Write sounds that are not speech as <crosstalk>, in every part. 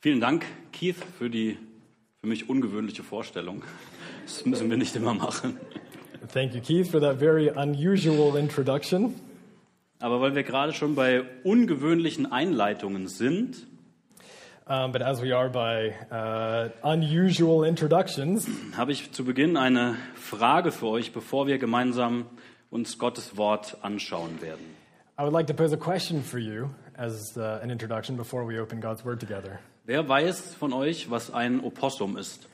Vielen Dank, Keith, für die für mich ungewöhnliche Vorstellung. Das müssen wir nicht immer machen. Thank you, Keith, for that very unusual introduction. Aber weil wir gerade schon bei ungewöhnlichen Einleitungen sind, Um, but as we are by uh, unusual introductions, habe ich zu Beginn eine Frage für euch, bevor wir gemeinsam uns Gottes Wort anschauen werden. I would like to pose a question for you as uh, an introduction before we open God's Word together. Wer weiß von euch, was ein Opossum ist?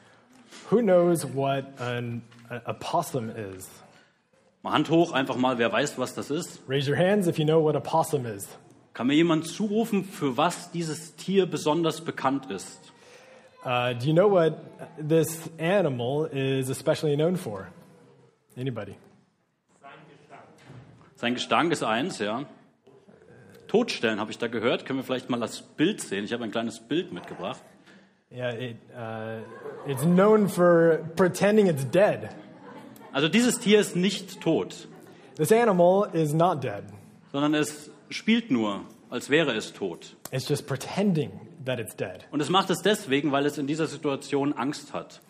Who knows what an, a, possum is? Mal Hand hoch, einfach mal, wer weiß, was das ist? Raise your hands if you know what a possum is. Kann mir jemand zurufen, für was dieses Tier besonders bekannt ist? Uh, do you know what this animal is especially known for? Anybody? Sein Gestank ist eins, ja. Totstellen habe ich da gehört. Können wir vielleicht mal das Bild sehen? Ich habe ein kleines Bild mitgebracht. Yeah, it, uh, it's known for pretending it's dead. Also dieses Tier ist nicht tot, This animal is not dead. sondern es spielt nur, als wäre es tot. It's just pretending that it's dead. Und es macht es deswegen, weil es in dieser Situation Angst hat.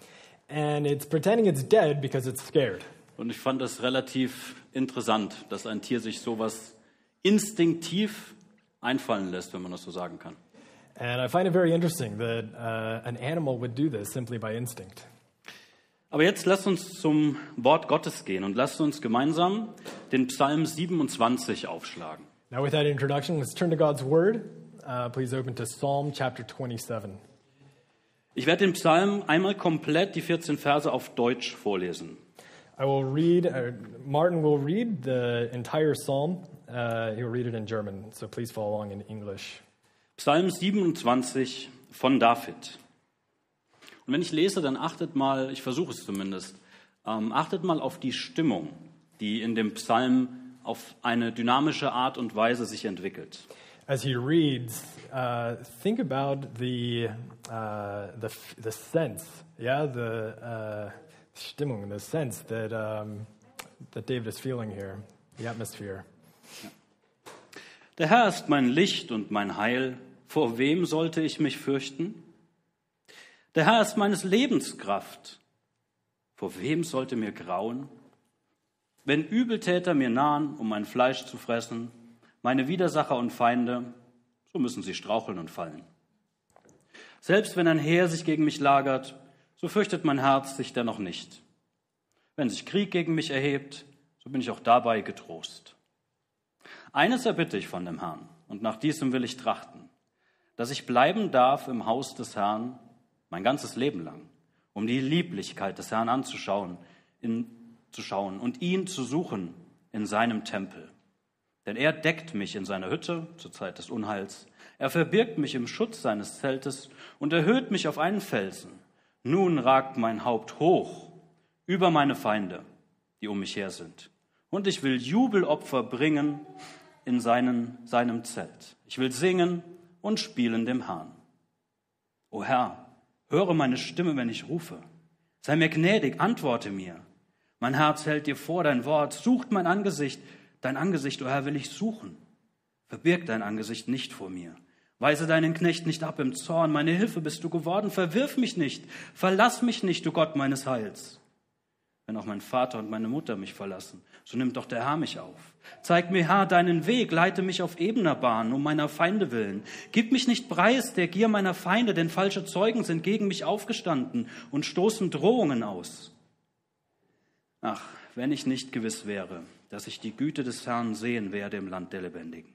And it's pretending it's dead because it's scared. Und ich fand es relativ interessant, dass ein Tier sich sowas instinktiv einfallen lässt, wenn man das so sagen kann. And I find it very interesting that uh, an animal would do this simply by instinct. Aber jetzt lasst uns zum Wort Gottes gehen und lasst uns gemeinsam den Psalm 27 aufschlagen. Now, with that introduction, let's turn to God's Word. Uh, please open to Psalm chapter 27. Ich werde den Psalm einmal komplett die 14 Verse auf Deutsch vorlesen. I will read, uh, Martin will read the entire psalm. Uh, he'll read it in German, so please follow along in English. Psalm 27 von David. Und wenn ich lese, dann achtet mal, ich versuche es zumindest, ähm, achtet mal auf die Stimmung, die in dem Psalm auf eine dynamische Art und Weise sich entwickelt. As he reads, uh, think about the, uh, the, the sense, yeah, the uh, Stimmung, the sense that, um, that David is feeling here, the atmosphere. Der Herr ist mein Licht und mein Heil. Vor wem sollte ich mich fürchten? Der Herr ist meines Lebens Kraft. Vor wem sollte mir grauen? Wenn Übeltäter mir nahen, um mein Fleisch zu fressen, meine Widersacher und Feinde, so müssen sie straucheln und fallen. Selbst wenn ein Heer sich gegen mich lagert, so fürchtet mein Herz sich dennoch nicht. Wenn sich Krieg gegen mich erhebt, so bin ich auch dabei getrost. Eines erbitte ich von dem Herrn, und nach diesem will ich trachten, dass ich bleiben darf im Haus des Herrn mein ganzes Leben lang, um die Lieblichkeit des Herrn anzuschauen, in, zu schauen und ihn zu suchen in seinem Tempel. Denn er deckt mich in seiner Hütte zur Zeit des Unheils. Er verbirgt mich im Schutz seines Zeltes und erhöht mich auf einen Felsen. Nun ragt mein Haupt hoch über meine Feinde, die um mich her sind. Und ich will Jubelopfer bringen in seinen, seinem Zelt. Ich will singen und spielen dem Herrn. O Herr, höre meine Stimme, wenn ich rufe. Sei mir gnädig, antworte mir. Mein Herz hält dir vor dein Wort, sucht mein Angesicht. Dein Angesicht, o Herr, will ich suchen. Verbirg dein Angesicht nicht vor mir. Weise deinen Knecht nicht ab im Zorn. Meine Hilfe bist du geworden. Verwirf mich nicht. Verlass mich nicht, du Gott meines Heils. Wenn auch mein Vater und meine Mutter mich verlassen, so nimmt doch der Herr mich auf. Zeig mir, Herr, deinen Weg, leite mich auf ebener Bahn, um meiner Feinde willen. Gib mich nicht preis der Gier meiner Feinde, denn falsche Zeugen sind gegen mich aufgestanden und stoßen Drohungen aus. Ach, wenn ich nicht gewiss wäre, dass ich die Güte des Herrn sehen werde im Land der Lebendigen.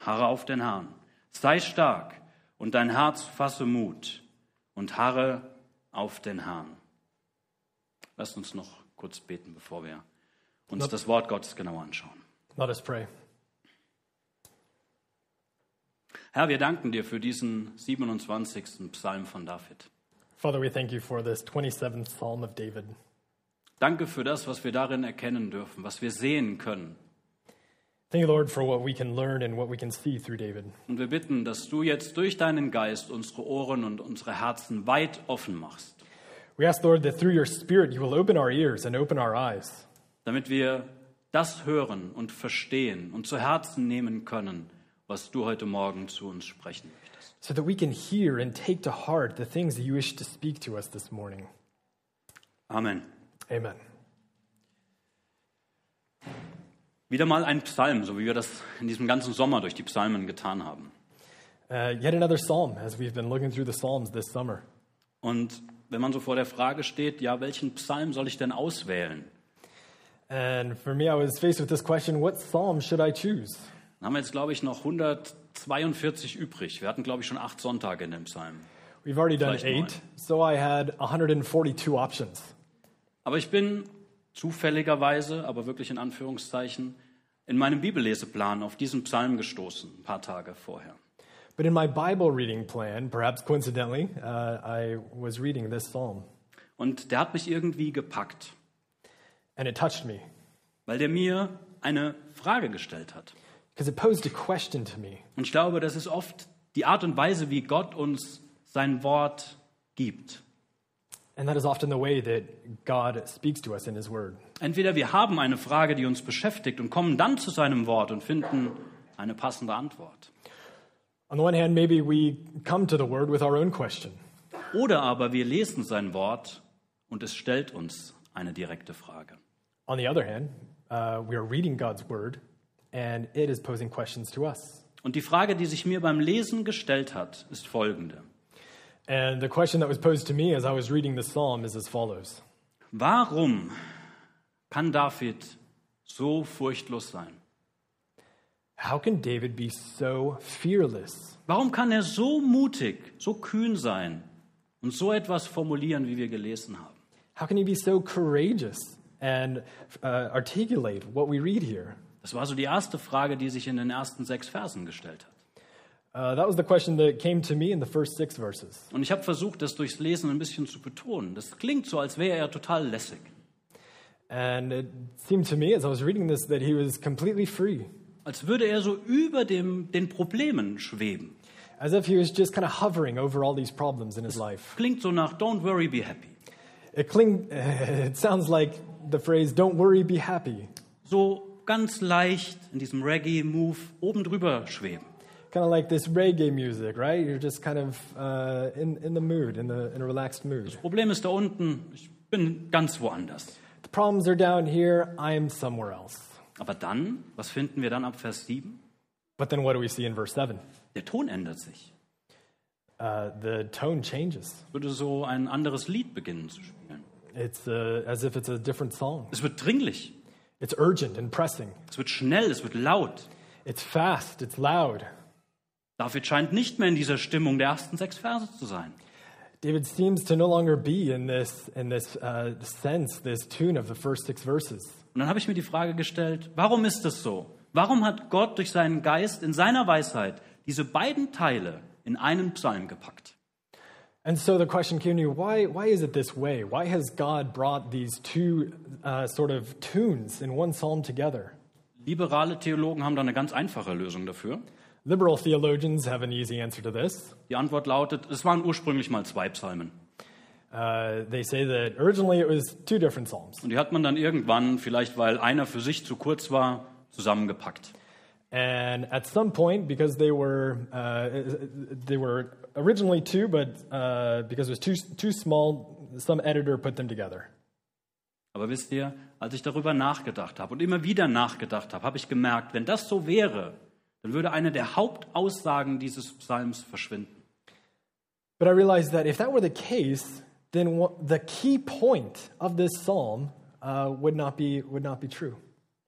Harre auf den Herrn, sei stark und dein Herz fasse Mut und harre auf den Herrn. Lasst uns noch kurz beten, bevor wir uns das Wort Gottes genau anschauen. Let us pray. Herr, wir danken dir für diesen 27. Psalm von David. Father, we thank you for this 27th Psalm of David. Danke für das, was wir darin erkennen dürfen, was wir sehen können. Thank you, Lord, for what we can learn and what we can see through David. Und wir bitten, dass du jetzt durch deinen Geist unsere Ohren und unsere Herzen weit offen machst, We ask, Lord, that through your Spirit you will open our ears and open our eyes, damit wir das hören und verstehen und zu Herzen nehmen können, was du heute Morgen zu uns sprechen möchtest. so that we can hear and take to heart the things that you wish to speak to us this morning. Amen. Amen. Wieder mal ein Psalm, so wie wir das in diesem ganzen Sommer durch die Psalmen getan haben. Uh, yet another psalm, as we've been looking through the Psalms this summer. Und wenn man so vor der Frage steht, ja, welchen Psalm soll ich denn auswählen? And for me, I was faced with this question what psalm should I choose? Dann haben wir jetzt, glaube ich, noch 142 übrig. Wir hatten, glaube ich, schon acht Sonntage in dem Psalm. We've already done Vielleicht neun. eight, so I had 142 options. Aber ich bin zufälligerweise, aber wirklich in Anführungszeichen, in meinem Bibelleseplan auf diesen Psalm gestoßen, ein paar Tage vorher. But in my Bible reading plan, perhaps coincidentally, uh, I was reading this psalm, Und der hat mich irgendwie gepackt, and it touched me weil der mir eine Frage gestellt hat. because it posed a question to me. Und ich glaube, das ist oft die Art und Weise, wie Gott uns sein Wort gibt. And that is often the way that God speaks to us in His Word. Entweder wir haben eine Frage, die uns beschäftigt und kommen dann zu seinem Wort und finden eine passende Antwort. On the one hand, maybe we come to the Word with our own question, Oder aber wir lesen sein Wort und es stellt uns eine direkte Frage. On the other hand, uh, we are reading God's Word, and it is posing questions to us. Und die Frage, die sich mir beim Lesen gestellt hat, ist folgende. And the question that was posed to me as I was reading the psalm is as follows Warum kann David so furchtlos sein? How can David be so fearless? Warum kann er so mutig, so kühn sein und so etwas formulieren, wie wir gelesen haben? How can he be so courageous and uh, articulate what we read here? Das war so die erste Frage, die sich in den ersten sechs Versen gestellt hat. Uh, that was the question that came to me in the first six verses. Und ich habe versucht, das durchs Lesen ein bisschen zu betonen. Das klingt so, als wäre er total lässig. And it seemed to me as I was reading this that he was completely free, Als würde er so über dem, den Problemen schweben. as if he was just kind of hovering over all these problems in his life. Klingt so nach Don't worry, be happy. It, cling, <laughs> it sounds like the phrase, don't worry, be happy. So ganz leicht in diesem Reggae-Move oben drüber schweben. Kind of like this reggae music, right? You're just kind of uh, in, in the mood, in, the, in a relaxed mood. Problem ist da unten, ich bin ganz woanders. The problems are down here, I'm somewhere else. Aber dann, was finden wir dann ab Vers 7? But then what do we see in verse 7? Der Ton ändert sich. Uh, the tone changes. Es würde so ein anderes Lied beginnen zu spielen. It's uh, as if it's a different song. Es wird dringlich, It's urgent and pressing. es wird schnell, es wird laut. It's fast, it's loud. David scheint nicht mehr in dieser Stimmung der ersten sechs Verse zu sein. David seems to no longer be in this, in this uh, sense, this tune of the first six verses. Und dann habe ich mir die Frage gestellt, warum ist das so? Warum hat Gott durch seinen Geist in seiner Weisheit diese beiden Teile in einen Psalm gepackt? And so the question came to me why, why is it this way? Why has God brought these two uh, sort of tunes in one psalm together? Liberale Theologen haben da eine ganz einfache Lösung dafür. Liberal theologians have an easy answer to this. Die Antwort lautet, es waren ursprünglich mal zwei Psalmen. Uh, they say that originally it was two different psalms. Und die hat man dann irgendwann, vielleicht weil einer für sich zu kurz war, zusammengepackt. And at some point, because they were uh, they were originally two, but uh, because it was too too small, some editor put them together. Aber wisst ihr, als ich darüber nachgedacht habe und immer wieder nachgedacht habe, habe ich gemerkt, wenn das so wäre, dann würde eine der Hauptaussagen dieses Psalms verschwinden. But I realized that if that were the case, then what, the key point of this psalm uh, would not be would not be true.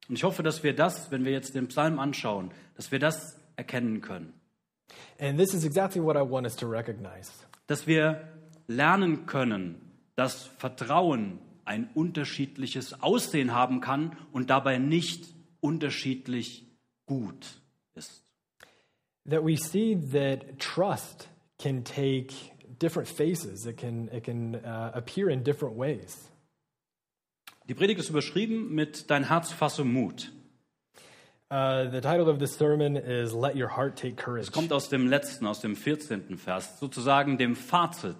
Und ich hoffe, dass wir das, wenn wir jetzt den Psalm anschauen, dass wir das erkennen können. And this is exactly what I want us to recognize. Dass wir lernen können, dass Vertrauen ein unterschiedliches Aussehen haben kann und dabei nicht unterschiedlich gut ist. That we see that trust can take different faces. It can it can uh, appear in different ways. Die Predigt ist überschrieben mit Dein Herz fasse Mut. Uh, the title of this sermon is "Let Your Heart Take Courage." Es kommt aus dem letzten, aus dem 14. Vers, sozusagen dem Fazit,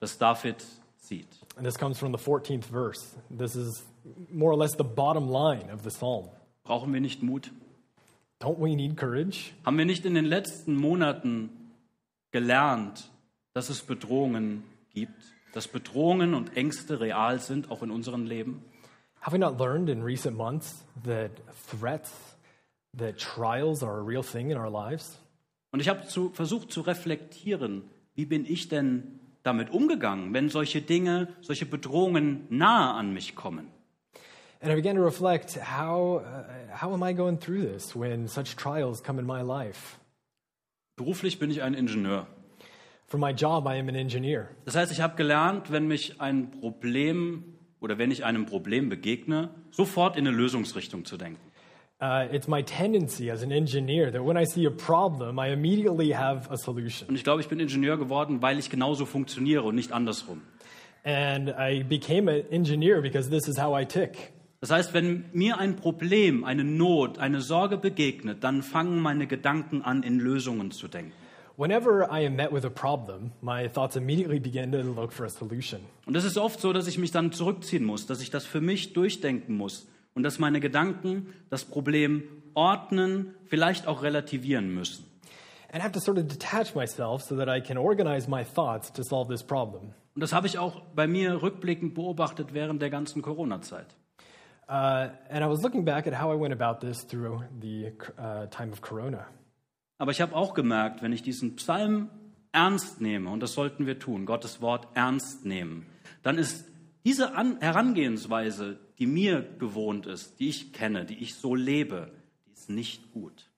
das David sieht. And this comes from the 14th verse. This is more or less the bottom line of the psalm. Brauchen wir nicht Mut? Don't we need courage? Haben wir nicht in den letzten Monaten gelernt, dass es Bedrohungen gibt, dass Bedrohungen und Ängste real sind, auch in unserem Leben? Have we not learned in recent months that threats, that trials are a real thing in our lives? Und ich habe versucht zu reflektieren, wie bin ich denn damit umgegangen, wenn solche Dinge, solche Bedrohungen nahe an mich kommen? And I began to reflect how, uh, how am I going through this when such trials come in my life? Beruflich bin ich ein Ingenieur. For my job, I am an engineer. Das heißt, ich habe gelernt, wenn mich ein Problem oder wenn ich einem Problem begegne, sofort in eine Lösungsrichtung zu denken. Uh, it's my tendency as an engineer that when I see a problem, I immediately have a solution. Und ich glaube, ich bin Ingenieur geworden, weil ich genauso funktioniere und nicht andersrum. And I became an engineer because this is how I tick. Das heißt, wenn mir ein Problem, eine Not, eine Sorge begegnet, dann fangen meine Gedanken an, in Lösungen zu denken. Whenever I am met with a problem, my thoughts immediately begin to look for a solution. Und es ist oft so, dass ich mich dann zurückziehen muss, dass ich das für mich durchdenken muss und dass meine Gedanken das Problem ordnen, vielleicht auch relativieren müssen. And I have to sort of detach myself so that I can organize my thoughts to solve this problem. Und das habe ich auch bei mir rückblickend beobachtet während der ganzen Corona-Zeit. Uh, and I was looking back at how I went about this through the uh, time of Corona. Aber ich habe auch gemerkt, wenn ich diesen Psalm ernst nehme, und das sollten wir tun, Gottes Wort ernst nehmen, dann ist diese An Herangehensweise, die mir gewohnt ist, die ich kenne, die ich so lebe, die ist nicht gut.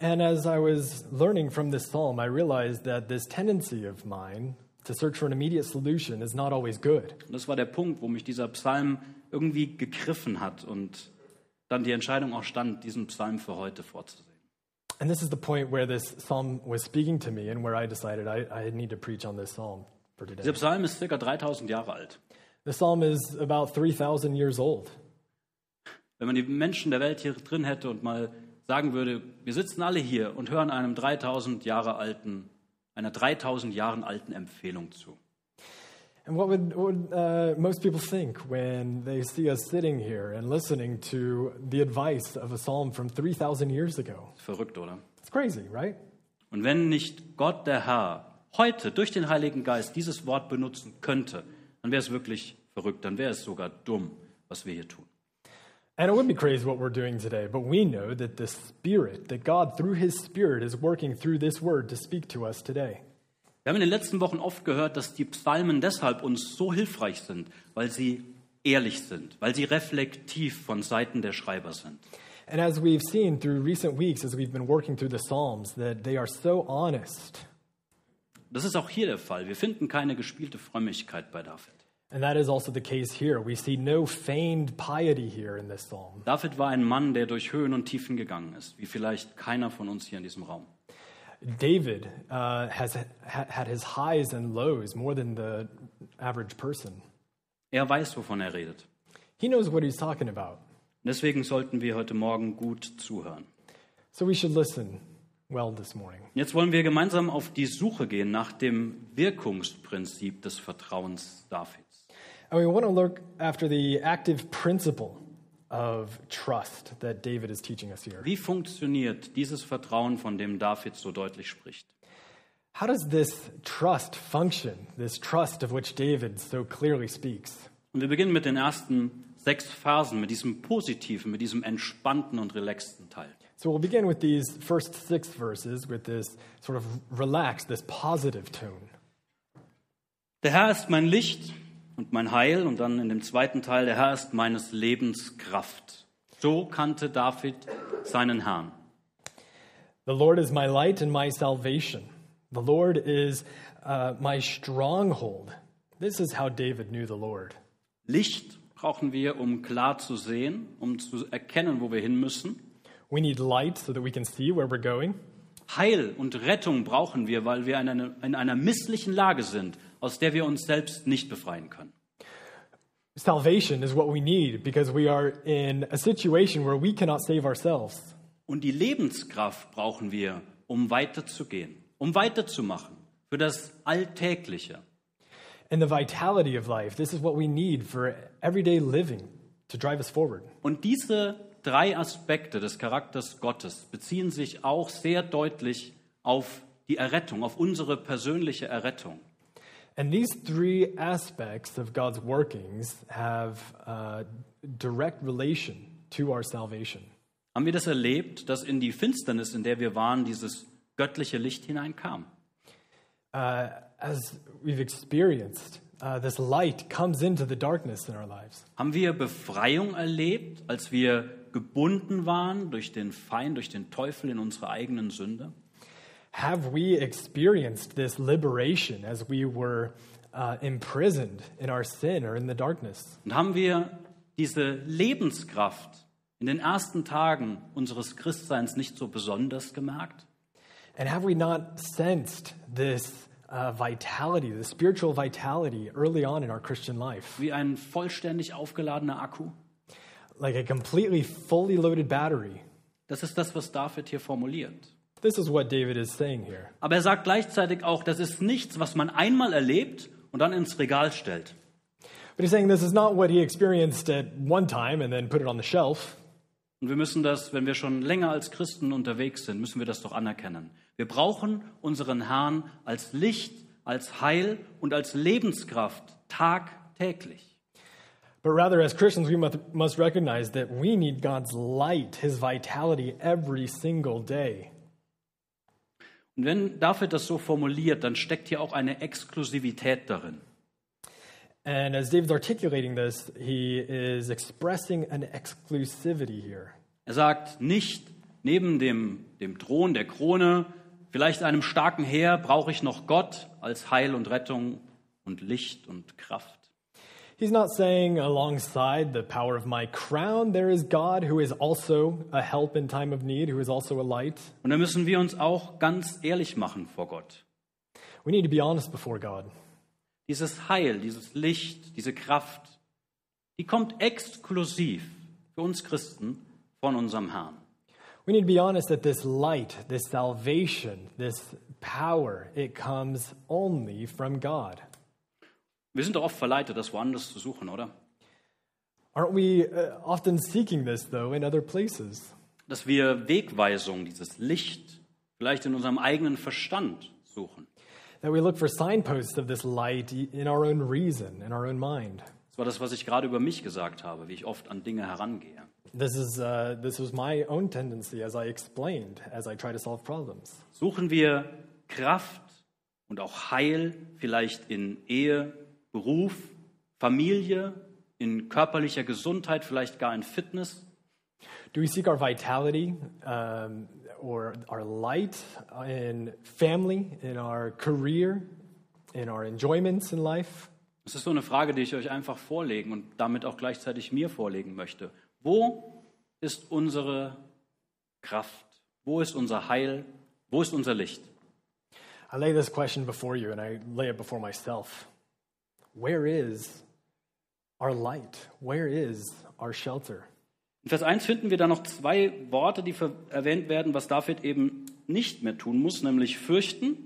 And as I was learning from this psalm, I realized that this tendency of mine to search for an immediate solution is not always good. Und das war der Punkt, wo mich dieser Psalm irgendwie gegriffen hat und dann die Entscheidung auch stand, diesen Psalm für heute vorzusehen. And this is the point where this psalm was speaking to me and where I decided I, I need to preach on this psalm for today. Dieser Psalm ist circa 3000 Jahre alt. The psalm is about 3,000 years old. Wenn man die Menschen der Welt hier drin hätte und mal sagen würde, wir sitzen alle hier und hören einem 3000 Jahre alten, einer 3000 Jahren alten Empfehlung zu. And what would, what would uh, most people think when they see us sitting here and listening to the advice of a psalm from 3,000 years ago? Verrückt, oder? It's crazy, right? Und wenn nicht Gott, der Herr, heute durch den Heiligen Geist dieses Wort benutzen könnte, dann wäre es wirklich verrückt, dann wäre es sogar dumm, was wir hier tun. And it would be crazy what we're doing today, but we know that the Spirit, that God through His Spirit is working through this word to speak to us today. Wir haben in den letzten Wochen oft gehört, dass die Psalmen deshalb uns so hilfreich sind, weil sie ehrlich sind, weil sie reflektiv von Seiten der Schreiber sind. And as we've seen through recent weeks, as we've been working through the Psalms, that they are so honest. Das ist auch hier der Fall. Wir finden keine gespielte Frömmigkeit bei David. And that is also the case here. We see no feigned piety here in this psalm. David war ein Mann, der durch Höhen und Tiefen gegangen ist, wie vielleicht keiner von uns hier in diesem Raum. David uh, has ha- had his highs and lows more than the average person. Er weiß, wovon er redet. He knows what he's talking about. Deswegen sollten wir heute Morgen gut zuhören. So we should listen well this morning. Jetzt wollen wir gemeinsam auf die Suche gehen nach dem Wirkungsprinzip des Vertrauens Davids. And we want to look after the active principle of trust that David is teaching us here. Wie funktioniert dieses Vertrauen, von dem David so deutlich spricht? How does this trust function, this trust of which David so clearly speaks? Und wir beginnen mit den ersten sechs Versen, mit diesem positiven, mit diesem entspannten und relaxten Teil. So we'll begin with these first six verses with this sort of relaxed, this positive tone. Der Herr ist mein Licht und mein Heil und dann in dem zweiten Teil, der Herr ist meines Lebens Kraft. So kannte David seinen Herrn. The Lord is my light and my salvation. The Lord is uh, my stronghold. This is how David knew the Lord. Licht brauchen wir, um klar zu sehen, um zu erkennen, wo wir hin müssen. We need light so that we can see where we're going. Heil und Rettung brauchen wir, weil wir in einer, in einer misslichen Lage sind, aus der wir uns selbst nicht befreien können. Salvation is what we need because we are in a situation where we cannot save ourselves. Und die Lebenskraft brauchen wir, um weiterzugehen, um weiterzumachen für das Alltägliche. And the vitality of life, this is what we need for everyday living to drive us forward. Und diese drei Aspekte des Charakters Gottes beziehen sich auch sehr deutlich auf die Errettung, auf unsere persönliche Errettung. And these three aspects of God's workings have uh, direct relation to our salvation. Haben wir das erlebt, dass in die Finsternis, in der wir waren, dieses göttliche Licht hineinkam? Uh, as we've experienced, uh, this light comes into the darkness in our lives. Haben wir Befreiung erlebt, als wir gebunden waren durch den Feind, durch den Teufel in unsere eigenen Sünde? Have we experienced this liberation as we were uh, imprisoned in our sin or in the darkness? Und haben wir diese Lebenskraft in den ersten Tagen unseres Christseins nicht so besonders gemerkt? And have we not sensed this uh, vitality, the spiritual vitality early on in our Christian life? Wie ein vollständig aufgeladener Akku? Like a completely fully loaded battery. Das ist das, was David hier formuliert. This is what David is saying here. Aber er sagt gleichzeitig auch, das ist nichts, was man einmal erlebt und dann ins Regal stellt. But he's saying this is not what he experienced at one time and then put it on the shelf. Und wir müssen das, wenn wir schon länger als Christen unterwegs sind, müssen wir das doch anerkennen. Wir brauchen unseren Herrn als Licht, als Heil und als Lebenskraft tagtäglich. But rather, as Christians, we must, recognize that we need God's light, his vitality, every single day. Und wenn David das so formuliert, dann steckt hier auch eine Exklusivität darin. And as David's articulating this, he is expressing an exclusivity here. Er sagt nicht, neben dem, dem Thron der Krone, vielleicht einem starken Heer, brauche ich noch Gott als Heil und Rettung und Licht und Kraft. He's not saying alongside the power of my crown, there is God who is also a help in time of need, who is also a light. Und da müssen wir uns auch ganz ehrlich machen vor Gott. We need to be honest before God. Dieses Heil, dieses Licht, diese Kraft, die kommt exklusiv für uns Christen von unserem Herrn. We need to be honest that this light, this salvation, this power, it comes only from God. Wir sind doch oft verleitet, das woanders zu suchen, oder? Aren't we uh, often seeking this, though, in other places? Dass wir Wegweisung, dieses Licht, vielleicht in unserem eigenen Verstand suchen. That we look for signposts of this light in our own reason, in our own mind. Das war das, was ich gerade über mich gesagt habe, wie ich oft an Dinge herangehe. This is, uh, this was my own tendency, as I explained, as I try to solve problems. Suchen wir Kraft und auch Heil vielleicht in Ehe, Beruf, Familie, in körperlicher Gesundheit, vielleicht gar in Fitness? Do we seek our vitality um, or our light in family, in our career, in our enjoyments in life? Das ist so eine Frage, die ich euch einfach vorlegen und damit auch gleichzeitig mir vorlegen möchte. Wo ist unsere Kraft? Wo ist unser Heil? Wo ist unser Licht? I lay this question before you and I lay it before myself. Where is our light? Where is our shelter? In Vers 1 finden wir da noch zwei Worte, die erwähnt werden, was David eben nicht mehr tun muss, nämlich fürchten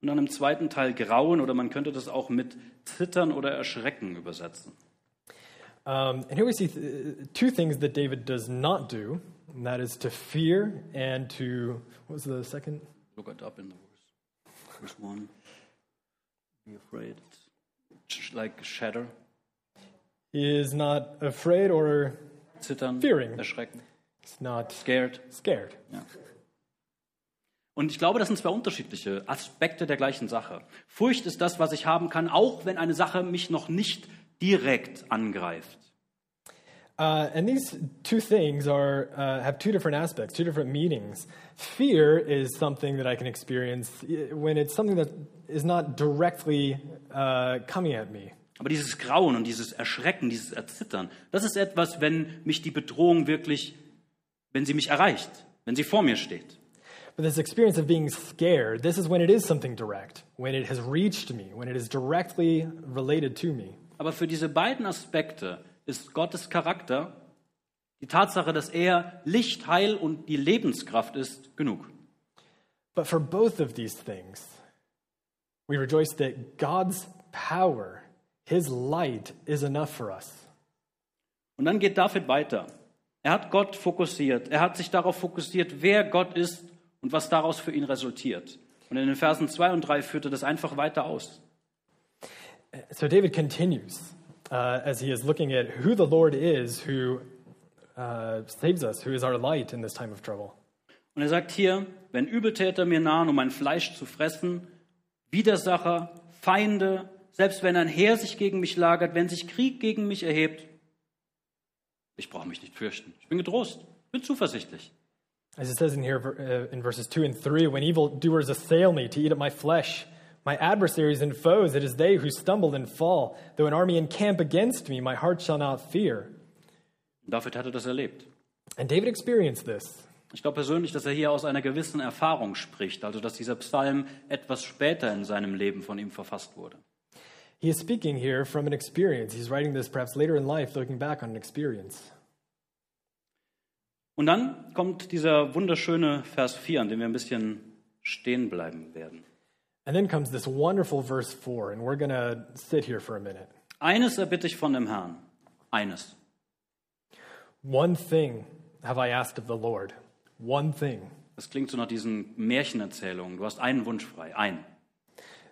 und dann im zweiten Teil grauen oder man könnte das auch mit zittern oder erschrecken übersetzen. Um, and here we see th- two things that David does not do, and that is to fear and to, what was the second? Look it up in the verse. Verse 1. Be afraid. Like shatter. He is not afraid or Zittern, Fearing. erschrecken, he's not scared. scared. Ja. Und ich glaube, das sind zwei unterschiedliche Aspekte der gleichen Sache. Furcht ist das, was ich haben kann, auch wenn eine Sache mich noch nicht direkt angreift. Uh, and these two things are uh, have two different aspects, two different meanings. Fear is something that I can experience when it's something that is not directly uh, coming at me. Aber dieses Grauen und dieses Erschrecken, dieses Erzittern, das ist etwas, wenn mich die Bedrohung wirklich, wenn sie mich erreicht, wenn sie vor mir steht. But this experience of being scared, this is when it is something direct, when it has reached me, when it is directly related to me. Aber für diese beiden Aspekte ist Gottes Charakter, die Tatsache, dass er Licht, Heil und die Lebenskraft ist, genug. But for both of these things, we rejoice that God's power, His light, is enough for us. Und dann geht David weiter. Er hat Gott fokussiert. Er hat sich darauf fokussiert, wer Gott ist und was daraus für ihn resultiert. Und in den Versen 2 und 3 führt er das einfach weiter aus. So David continues uh, as he is looking at who the Lord is who uh, saves us, who is our light in this time of trouble. Und er sagt hier, wenn Übeltäter mir nahen, um mein Fleisch zu fressen, Widersacher, Feinde, selbst wenn ein Heer sich gegen mich lagert, wenn sich Krieg gegen mich erhebt, ich brauche mich nicht fürchten. Ich bin getrost, bin zuversichtlich. As it says in here uh, in verses 2 and 3, when evildoers assail me to eat up my flesh, my adversaries and foes, it is they who stumble and fall. Though an army encamp against me, my heart shall not fear. David hatte das erlebt. And David experienced this. Ich glaube persönlich, dass er hier aus einer gewissen Erfahrung spricht, also dass dieser Psalm etwas später in seinem Leben von ihm verfasst wurde. He is speaking here from an experience. He's writing this perhaps later in life, looking back on an experience. Und dann kommt dieser wunderschöne Vers 4, an dem wir ein bisschen stehen bleiben werden. And then comes this wonderful verse 4, and we're going to sit here for a minute. Eines erbitte ich von dem Herrn. Eines. One thing have I asked of the Lord. One thing. Das klingt so nach diesen Märchenerzählungen. Du hast einen Wunsch frei. Ein.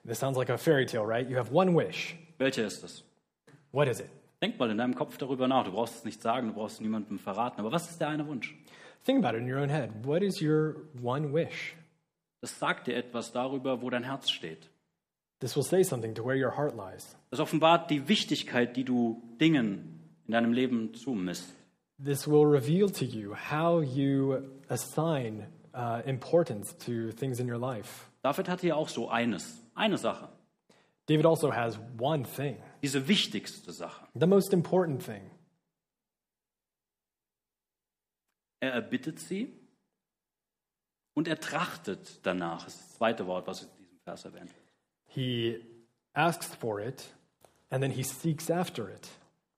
This sounds like a fairy tale, right? You have one wish. Welcher ist es? What is it? Denk mal in deinem Kopf darüber nach. Du brauchst es nicht sagen, du brauchst niemandem verraten. Aber was ist der eine Wunsch? Think about it in your own head. What is your one wish? Das sagt dir etwas darüber, wo dein Herz steht. This will say something to where your heart lies. Das offenbart die Wichtigkeit, die du Dingen in deinem Leben zumisst. This will reveal to you how you assign uh, importance to things in your life. David hatte ja auch so eines, eine Sache, David also has one thing, diese wichtigste Sache. the most important thing. Er erbittet sie und er trachtet danach. Das ist das zweite Wort, was in diesem Vers erwähnt wird. He asks for it, and then he seeks after it.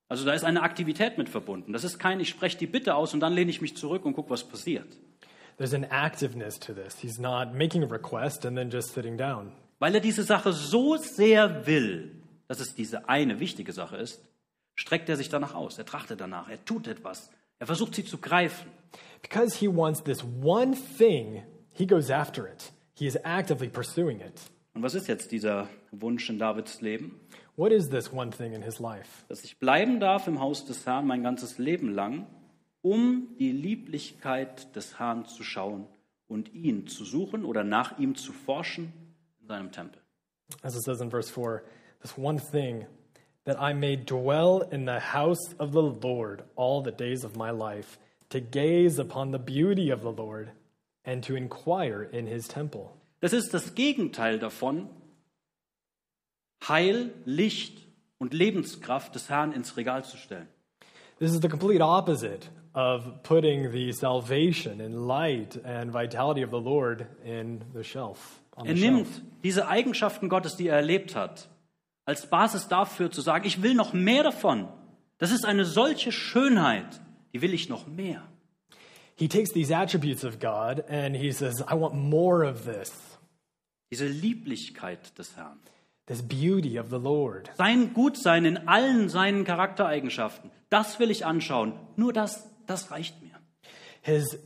Also da ist eine Aktivität mit verbunden. Das ist kein, ich spreche die Bitte aus und dann lehne ich mich zurück und gucke, was passiert. There's an activeness to this. He's not making a request and then just sitting down. Weil er diese Sache so sehr will, dass es diese eine wichtige Sache ist, streckt er sich danach aus. Er trachtet danach. Er tut etwas. Er versucht sie zu greifen. Because he wants this one thing, he goes after it. He is actively pursuing it. Und was ist jetzt dieser Wunsch in Davids Leben? What is this one thing in his life? Dass ich bleiben darf im Haus des Herrn mein ganzes Leben lang, um die Lieblichkeit des Herrn zu schauen und ihn zu suchen oder nach ihm zu forschen in seinem Tempel. As it says in verse 4, this one thing that I may dwell in the house of the Lord all the days of my life, to gaze upon the beauty of the Lord and to inquire in his temple. Das ist das Gegenteil davon, Heil, Licht und Lebenskraft des Herrn ins Regal zu stellen. This is the complete opposite of putting the salvation and light and vitality of the Lord in the shelf. Er the nimmt shelf. diese Eigenschaften Gottes, die er erlebt hat, als Basis dafür zu sagen, ich will noch mehr davon. Das ist eine solche Schönheit, die will ich noch mehr. He takes these attributes of God and he says, I want more of this, Diese Lieblichkeit des Herrn. this beauty of the Lord. Sein Gutsein in allen seinen Charaktereigenschaften, das will ich anschauen. Nur das, das reicht mir. His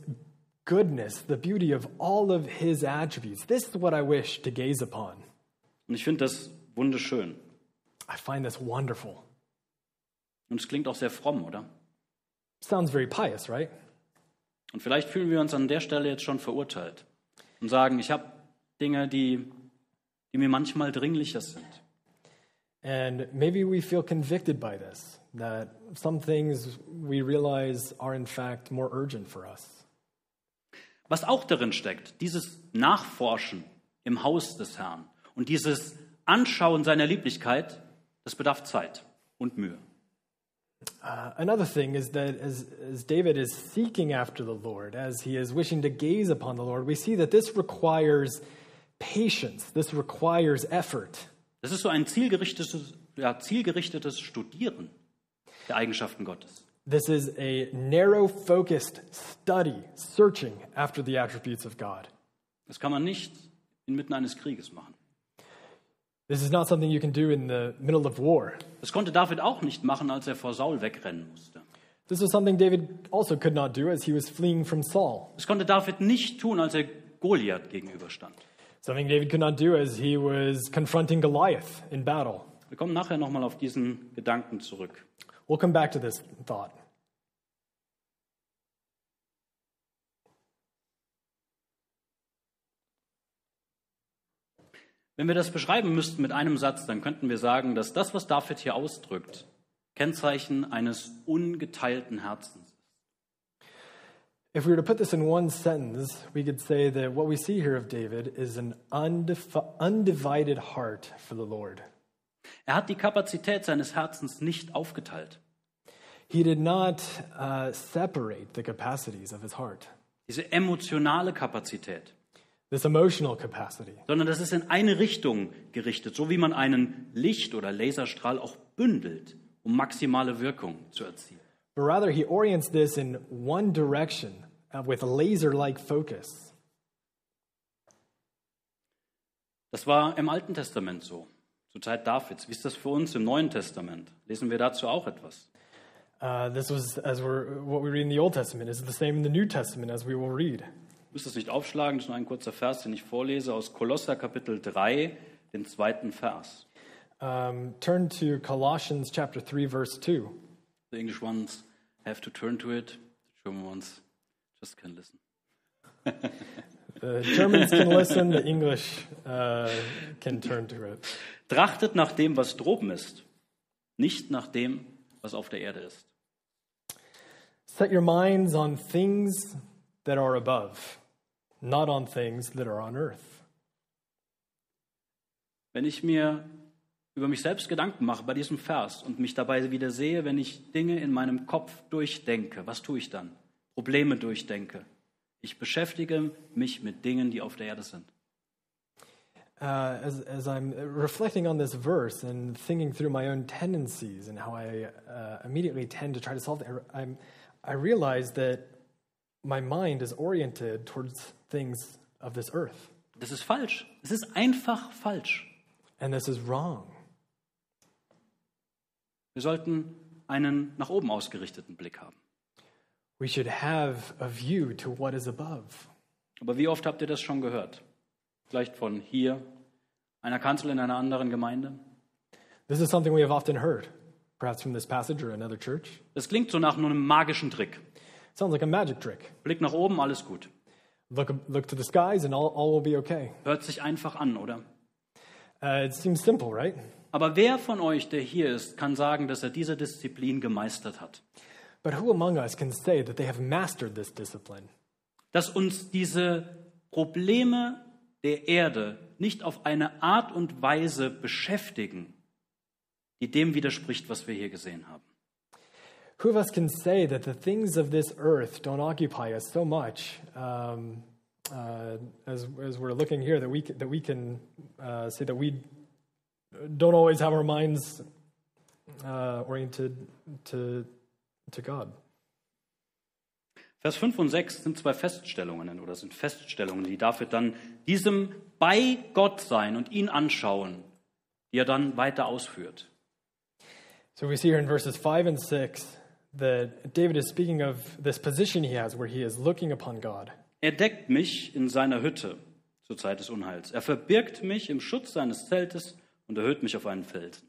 goodness, the beauty of all of his attributes. This is what I wish to gaze upon. Und ich finde das wunderschön. I find this wonderful. Und es klingt auch sehr fromm, oder? Sounds very pious, right? Und vielleicht fühlen wir uns an der Stelle jetzt schon verurteilt und sagen, ich habe Dinge, die, die mir manchmal dringlicher sind. And maybe we feel convicted by this, that some things we realize are in fact more urgent for us. Was auch darin steckt, dieses Nachforschen im Haus des Herrn und dieses Anschauen seiner Lieblichkeit, das bedarf Zeit und Mühe. Uh, another thing is that as, as David is seeking after the Lord, as he is wishing to gaze upon the Lord, we see that this requires patience, this requires effort. Das ist so ein zielgerichtetes, ja, zielgerichtetes Studieren der Eigenschaften Gottes. This is a narrow focused study, searching after the attributes of God. Das kann man nicht inmitten eines Krieges machen. This is not something you can do in the middle of war. Das konnte David auch nicht machen, als er vor Saul wegrennen musste. This was something David also could not do as he was fleeing from Saul. Das konnte David nicht tun, als er Goliath gegenüberstand. Something David could not do as he was confronting Goliath in battle. Wir kommen nachher nochmal auf diesen Gedanken zurück. We'll come back to this thought. Wenn wir das beschreiben müssten mit einem Satz, dann könnten wir sagen, dass das, was David hier ausdrückt, Kennzeichen eines ungeteilten Herzens ist. If we were to put this in one sentence, we could say that what we see here of David is an undivided heart for the Lord. Er hat die Kapazität seines Herzens nicht aufgeteilt. He did not uh, separate the capacities of his heart, Diese emotionale Kapazität. This emotional capacity. sondern das ist in eine Richtung gerichtet, so wie man einen Licht- oder Laserstrahl auch bündelt, um maximale Wirkung zu erzielen. But rather, he orients this in one direction uh, with a laser like focus. Das war im Alten Testament so, zur Zeit Davids. Wie ist das für uns im Neuen Testament? Lesen wir dazu auch etwas? Uh, this was as we're what we read in the Old Testament is the same in the New Testament as we will read. Muss das nicht aufschlagen, das ist nur ein kurzer Vers, den ich vorlese aus Kolosser Kapitel 3, den zweiten Vers. Um, turn to Colossians chapter three, verse two. The English ones have to turn to it, the German ones just can listen. <laughs> The Germans can listen, the English uh, can turn to it. Trachtet nach dem, was droben ist, nicht nach dem, was auf der Erde ist. Set your minds on things that are above, not on things that are on earth. Wenn ich mir über mich selbst Gedanken mache bei diesem Vers und mich dabei wieder sehe, wenn ich Dinge in meinem Kopf durchdenke, was tue ich dann? Probleme durchdenke. Ich beschäftige mich mit Dingen, die auf der Erde sind. Uh, as, as I'm reflecting on this verse and thinking through my own tendencies and how I uh, immediately tend to try to solve it, I'm, I realize that my mind is oriented towards things of this earth. Das ist falsch. Es ist einfach falsch. And this is wrong. Wir sollten einen nach oben ausgerichteten Blick haben. We should have a view to what is above. Aber wie oft habt ihr das schon gehört? Vielleicht von hier, einer Kanzel in einer anderen Gemeinde? This is something we have often heard, perhaps from this passage or another church. Das klingt so nach nur einem magischen Trick. sounds like a magic trick. Blick nach oben, alles gut. Look, look to the skies and all, all will be okay. Hört sich einfach an, oder? Uh, it seems simple, right? Aber wer von euch, der hier ist, kann sagen, dass er diese Disziplin gemeistert hat? But who among us can say that they have mastered this discipline? Dass uns diese Probleme der Erde nicht auf eine Art und Weise beschäftigen, die dem widerspricht, was wir hier gesehen haben. Who of us can say that the things of this earth don't occupy us so much um, uh, as, as we're looking here that we, that we can uh, say that we don't always have our minds uh, oriented to, to God? Vers 5 und 6 sind zwei Feststellungen oder sind Feststellungen, die David dann diesem bei Gott sein und ihn anschauen, die er dann weiter ausführt. So we see here in verses 5 and 6 that David is speaking of this position he has where he is looking upon God. Er deckt mich in seiner Hütte zur Zeit des Unheils. Er verbirgt mich im Schutz seines Zeltes und erhöht mich auf einen Felsen.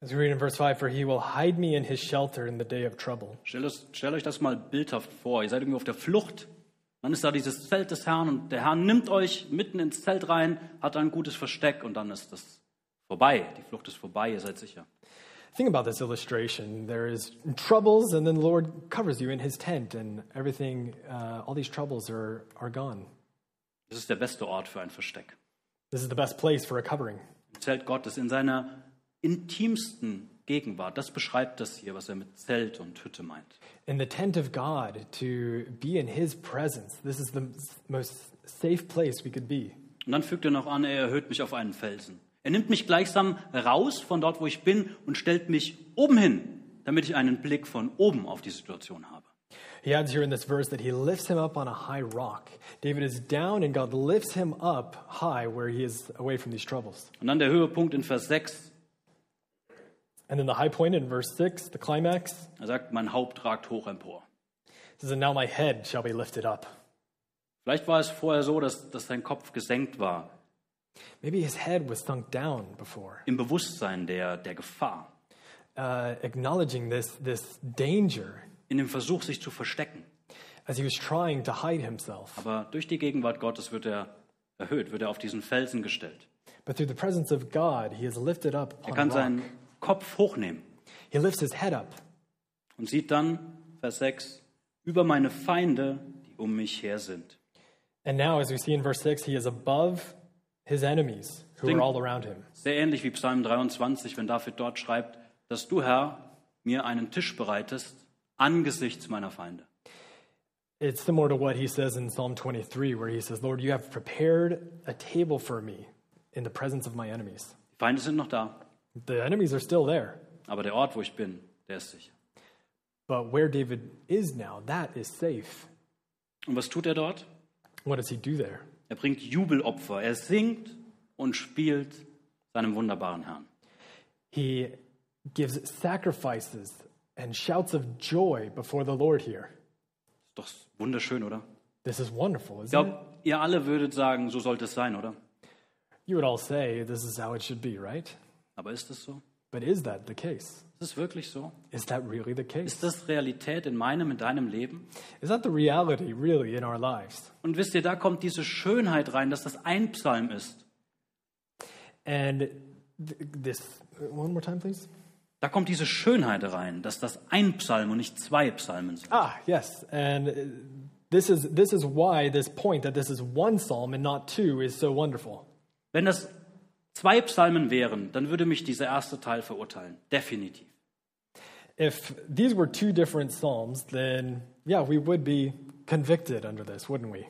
As we read in verse 5, for he will hide me in his shelter in the day of trouble. Stellt, stellt euch das mal bildhaft vor. Ihr seid irgendwie auf der Flucht. Dann ist da dieses Zelt des Herrn und der Herr nimmt euch mitten ins Zelt rein, hat ein gutes Versteck und dann ist das vorbei. Die Flucht ist vorbei, ihr seid sicher. Think about this illustration. There is troubles, and then the Lord covers you in his tent, and everything, uh, all these troubles are, are gone. Das ist der beste Ort für ein Versteck. This is the best place for a covering. Im Zelt Gottes in seiner intimsten Gegenwart. Das beschreibt das hier, was er mit Zelt und Hütte meint. In the tent of God, to be in his presence, this is the most safe place we could be. Und dann fügt er noch an, er erhöht mich auf einen Felsen. Er nimmt mich gleichsam raus von dort, wo ich bin und stellt mich oben hin, damit ich einen Blick von oben auf die Situation habe. He adds here in this verse that he lifts him up on a high rock. David is down, and God lifts him up high where he is away from these troubles. Und dann der Höhepunkt in Vers 6. And then the high point in verse 6, the climax, Er sagt, mein Haupt ragt hoch empor. says, And now my head shall be lifted up. Vielleicht war es vorher so, dass, dass sein Kopf gesenkt war, Maybe his head was sunk down before, im Bewusstsein der, der Gefahr, uh, acknowledging this, this danger in dem Versuch, sich zu verstecken. as he was trying to hide himself. Aber durch die Gegenwart Gottes wird er erhöht, wird er auf diesen Felsen gestellt. But through the presence of God, he is lifted up Er on a kann rock. seinen Kopf hochnehmen He lifts his head up und sieht dann, Vers 6, über meine Feinde, die um mich her sind. And now, as we see in verse 6, he is above his enemies who Think- are all around him. Sehr ähnlich wie Psalm 23, wenn David dort schreibt, dass du, Herr, mir einen Tisch bereitest angesichts meiner Feinde. It's similar to what he says in Psalm 23, where he says, Lord, you have prepared a table for me in the presence of my enemies. Die Feinde sind noch da, The enemies are still there, aber der Ort, wo ich bin, der ist sicher. but where David is now, that is safe. Und was tut er dort? What does he do there? Er bringt Jubelopfer, er singt und spielt seinem wunderbaren Herrn. He gives sacrifices and shouts of joy before the Lord here. Ist doch wunderschön, oder? This is wonderful, Ich isn't it? glaube, ihr alle würdet sagen, so sollte es sein, oder? You would all say this is how it should be, right? Aber ist es so? But is that the case? Ist es wirklich so? Is that really the case? Ist das Realität in meinem, in deinem Leben? Is that the reality, really, in our lives? Und wisst ihr, da kommt diese Schönheit rein, dass das ein Psalm ist. And th- this, one more time, please. Da kommt diese Schönheit rein, dass das ein Psalm und nicht zwei Psalmen sind. Ah, yes. And uh, this is, this is why this point that this is one psalm and not two is so wonderful. Wenn das zwei Psalmen wären, dann würde mich dieser erste Teil verurteilen. Definitiv. If these were two different psalms, then yeah, we would be convicted under this, wouldn't we?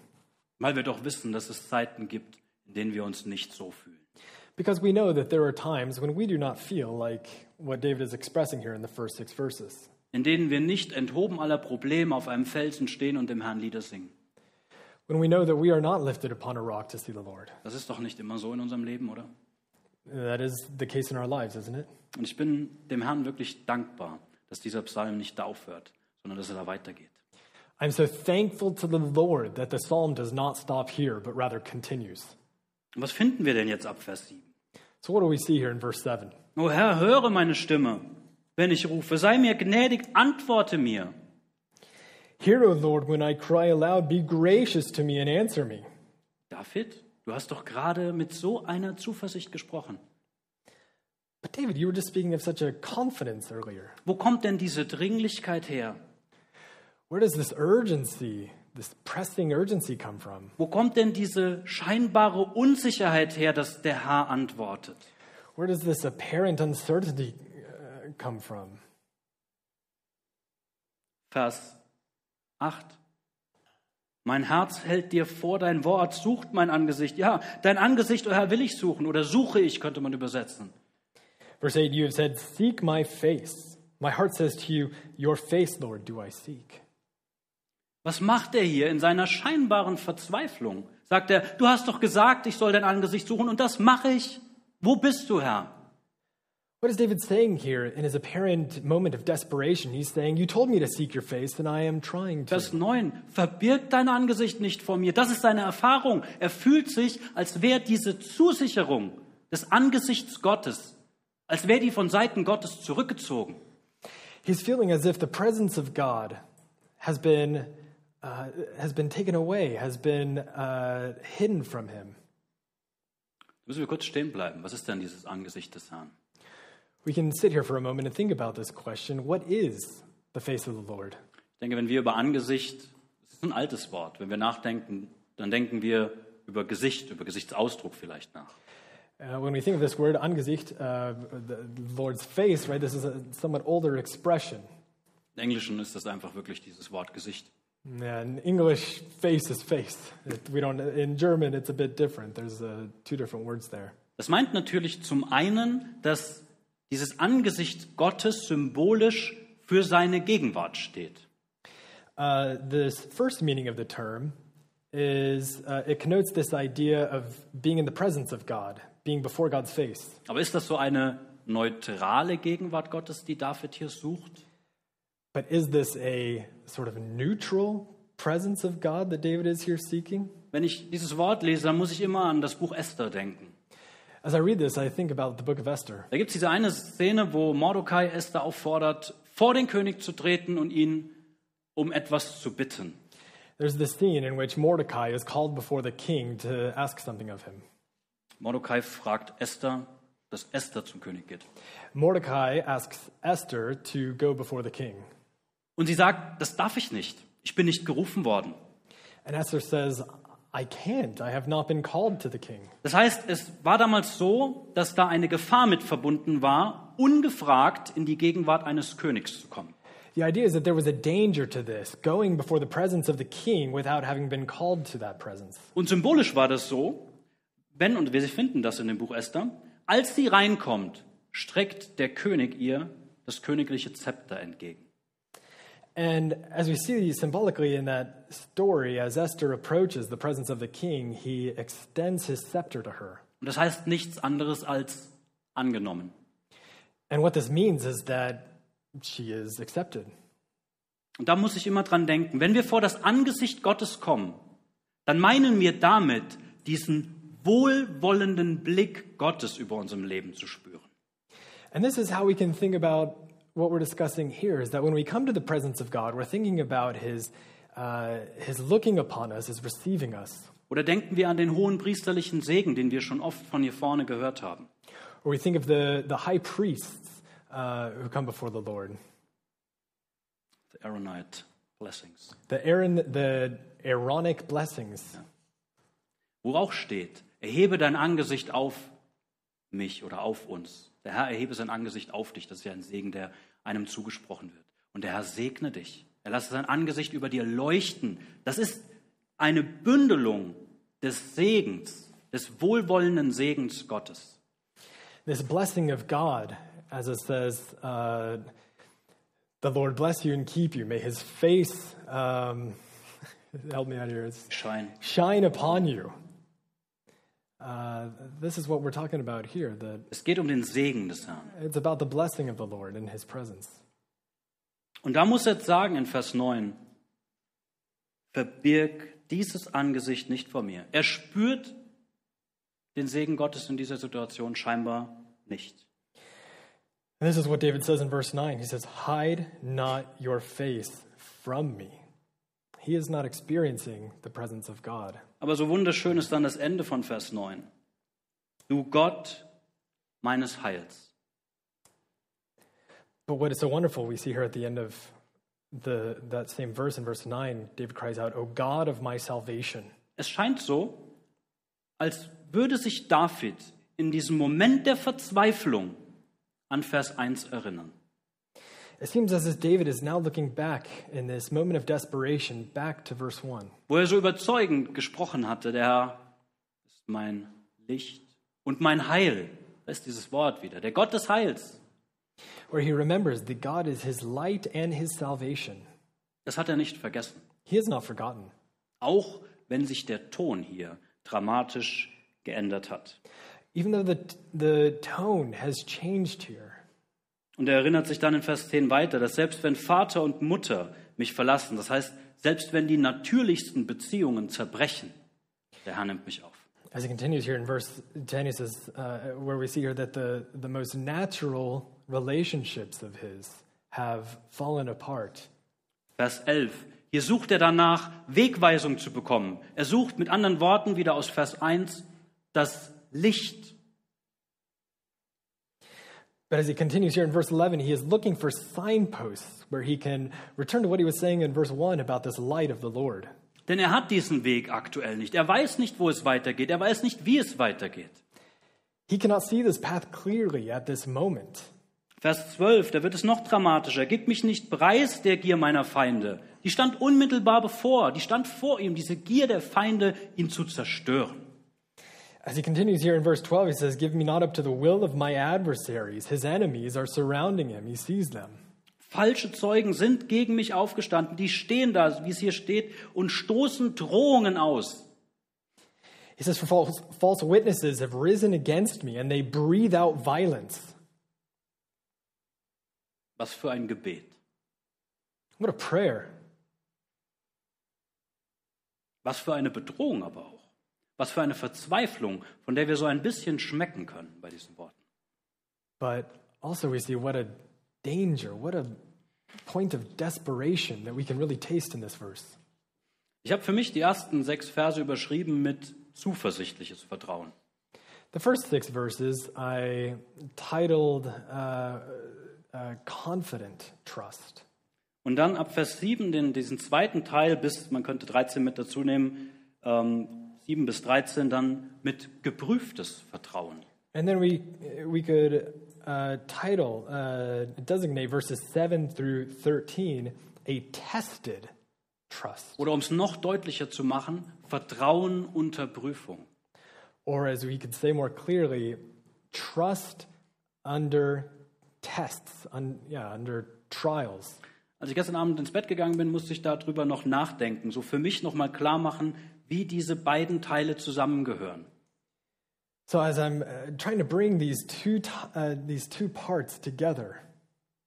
Weil wir doch wissen, dass es Zeiten gibt, in denen wir uns nicht so fühlen. Because we know that there are times when we do not feel like what David is expressing here in the first six verses. In denen wir nicht enthoben aller Probleme auf einem Felsen stehen und dem Herrn Lieder singen. When we know that we are not lifted upon a rock to see the Lord. Das ist doch nicht immer so in unserem Leben, oder? That is the case in our lives, isn't it? Und ich bin dem Herrn wirklich dankbar, dass dieser Psalm nicht da aufhört, sondern dass er da weitergeht. I'm so thankful to the Lord that the psalm does not stop here, but rather continues. Und was finden wir denn jetzt ab Vers 7? So, what do we see here in verse 7? O Herr, höre meine Stimme, wenn ich rufe. Sei mir gnädig, antworte mir. Hear, O Lord, when I cry aloud, be gracious to me and answer me. David, du hast doch gerade mit so einer Zuversicht gesprochen. But David, you were just speaking of such a confidence earlier. Wo kommt denn diese Dringlichkeit her? Where does this urgency, this pressing urgency come from? Wo kommt denn diese scheinbare Unsicherheit her, dass der Herr antwortet? Where does this apparent uncertainty uh, come from? Vers 8. Mein Herz hält dir vor dein Wort, sucht mein Angesicht. Ja, dein Angesicht, o Herr, will ich suchen oder suche ich, könnte man übersetzen. Verse 8, you have said, Seek my face. My heart says to you, Your face, Lord, do I seek. Was macht er hier in seiner scheinbaren Verzweiflung? Sagt er, du hast doch gesagt, ich soll dein Angesicht suchen und das mache ich. Wo bist du, Herr? What is David saying here in his apparent moment of desperation? He's saying, You told me to seek your face, and I am trying to. Vers 9, verbirg dein Angesicht nicht vor mir. Das ist seine Erfahrung. Er fühlt sich, als wäre diese Zusicherung des Angesichts Gottes, als wäre die von Seiten Gottes zurückgezogen. He's feeling as if the presence of God has been, uh, has been taken away, has been uh, hidden from him. Müssen wir kurz stehen bleiben. Was ist denn dieses Angesicht des Herrn? We can sit here for a moment and think about this question What is the face of the Lord? Ich denke, wenn wir über Angesicht, das ist ein altes Wort, wenn wir nachdenken, dann denken wir über Gesicht, über Gesichtsausdruck vielleicht nach. Uh, when we think of this word, Angesicht, uh, the Lord's face, right, this is a somewhat older expression. Im Englischen ist das einfach wirklich dieses Wort Gesicht. Yeah, in English, face is face. It, we don't. In German, it's a bit different. There's uh, two different words there. Das meint natürlich zum einen, dass dieses Angesicht Gottes symbolisch für seine Gegenwart steht. Uh, this first meaning of the term is uh, it connotes this idea of being in the presence of God, being before God's face. Aber ist das so eine neutrale Gegenwart Gottes, die David hier sucht? But is this a sort of neutral presence of God that David is here seeking? Wenn ich dieses Wort lese, dann muss ich immer an das Buch Esther denken. As I read this, I think about the book of Esther. Da gibt es diese eine Szene, wo Mordecai Esther auffordert, vor den König zu treten und ihn um etwas zu bitten. There's this scene in which Mordecai is called before the king to ask something of him. Mordecai fragt Esther, dass Esther zum König geht. Mordecai asks Esther to go before the king. Und sie sagt, das darf ich nicht. Ich bin nicht gerufen worden. And Esther says, I can't. I have not been called to the king. Das heißt, es war damals so, dass da eine Gefahr mit verbunden war, ungefragt in die Gegenwart eines Königs zu kommen. The idea is that there was a danger to this, going before the presence of the king without having been called to that presence. Und symbolisch war das so, wenn, und wir finden das in dem Buch Esther, als sie reinkommt, streckt der König ihr das königliche Zepter entgegen. And as we see symbolically in that story, as Esther approaches the presence of the king, he extends his scepter to her. Und das heißt nichts anderes als angenommen. And what this means is that she is accepted. Und da muss ich immer dran denken, wenn wir vor das Angesicht Gottes kommen, dann meinen wir damit, diesen wohlwollenden Blick Gottes über unserem Leben zu spüren. And this is how we can think about what we're discussing here is that when we come to the presence of God, we're thinking about his, uh, his looking upon us, his receiving us. Oder denken wir an den hohen priesterlichen Segen, den wir schon oft von hier vorne gehört haben. Or we think of the, the high priests uh, who come before the Lord. The Aaronite blessings. The, Aaron, the Aaronic blessings, Wo auch steht, erhebe dein Angesicht auf mich oder auf uns. Der Herr erhebe sein Angesicht auf dich. Das ist ja ein Segen, der einem zugesprochen wird. Und der Herr segne dich. Er lasse sein Angesicht über dir leuchten. Das ist eine Bündelung des Segens, des wohlwollenden Segens Gottes. this blessing of God, as it says, uh, the Lord bless you and keep you. May his face, um, <laughs> help me out here, it's Schein. shine upon you. Uh, this is what we're talking about here. That Es geht um den Segen des Herrn. it's about the blessing of the Lord in His presence. Und da muss er jetzt sagen in Vers 9, verbirg dieses Angesicht nicht vor mir. Er spürt den Segen Gottes in dieser Situation scheinbar nicht. And this is what David says in verse 9. He says, Hide not your face from me. He is not experiencing the presence of God. Aber so wunderschön ist dann das Ende von Vers 9. Du Gott meines Heils. But what is so wonderful, we see here at the end of the, that same verse in verse 9, David cries out, O God of my salvation. Es scheint so, als würde sich David in diesem Moment der Verzweiflung an Vers 1 erinnern. It seems as if David is now looking back in this moment of desperation back to verse 1, wo er so überzeugend gesprochen hatte, der Herr ist mein Licht und mein Heil. Da ist dieses Wort wieder, der Gott des Heils. where he remembers that God is his light and his salvation. Das hat er nicht vergessen. He has not forgotten. Auch wenn sich der Ton hier dramatisch geändert hat. Even though the, the tone has changed here. Und er erinnert sich dann in Vers 10 weiter, dass selbst wenn Vater und Mutter mich verlassen, das heißt, selbst wenn die natürlichsten Beziehungen zerbrechen, der Herr nimmt mich auf. As he continues here in verse 10, he says, uh, where we see here that the, the most natural relationships of his have fallen apart. Vers 11. Hier sucht er danach, Wegweisung zu bekommen. Er sucht mit anderen Worten wieder aus Vers 1 das Licht. But as he continues here in verse 11, he is looking for signposts where he can return to what he was saying in verse 1 about this light of the Lord. Denn er hat diesen Weg aktuell nicht. Er weiß nicht, wo es weitergeht. Er weiß nicht, wie es weitergeht. He cannot see this path clearly at this moment. Vers 12, da wird es noch dramatischer. Gib mich nicht preis der Gier meiner Feinde. Die stand unmittelbar bevor. Die stand vor ihm, diese Gier der Feinde, ihn zu zerstören. As he continues here in verse 12, he says, Give me not up to the will of my adversaries. His enemies are surrounding him. He sees them. Falsche Zeugen sind gegen mich aufgestanden. Die stehen da, wie es hier steht, und stoßen Drohungen aus. He says, For false, false witnesses have risen against me, and they breathe out violence. Was für ein Gebet. What a prayer. Was für eine Bedrohung aber auch. Was für eine Verzweiflung, von der wir so ein bisschen schmecken können bei diesen Worten. But also, we see what a danger, what a point of desperation that we can really taste in this verse. Ich habe für mich die ersten sechs Verse überschrieben mit zuversichtliches Vertrauen. The first six verses I titled uh, uh, Confident Trust. Und dann ab Vers 7, den, diesen zweiten Teil bis, man könnte 13 mit dazu nehmen, ähm, 7 bis 13 dann mit geprüftes Vertrauen. And then we, we could uh, title, uh, designate verses 7 through 13 a tested trust. Oder um es noch deutlicher zu machen, Vertrauen unter Prüfung. Or as we could say more clearly, trust under tests, un, yeah, under trials. Als ich gestern Abend ins Bett gegangen bin, musste ich darüber noch nachdenken, so für mich noch mal klar machen, wie diese beiden Teile zusammengehören. So as I'm uh, trying to bring these two, uh, these two parts together,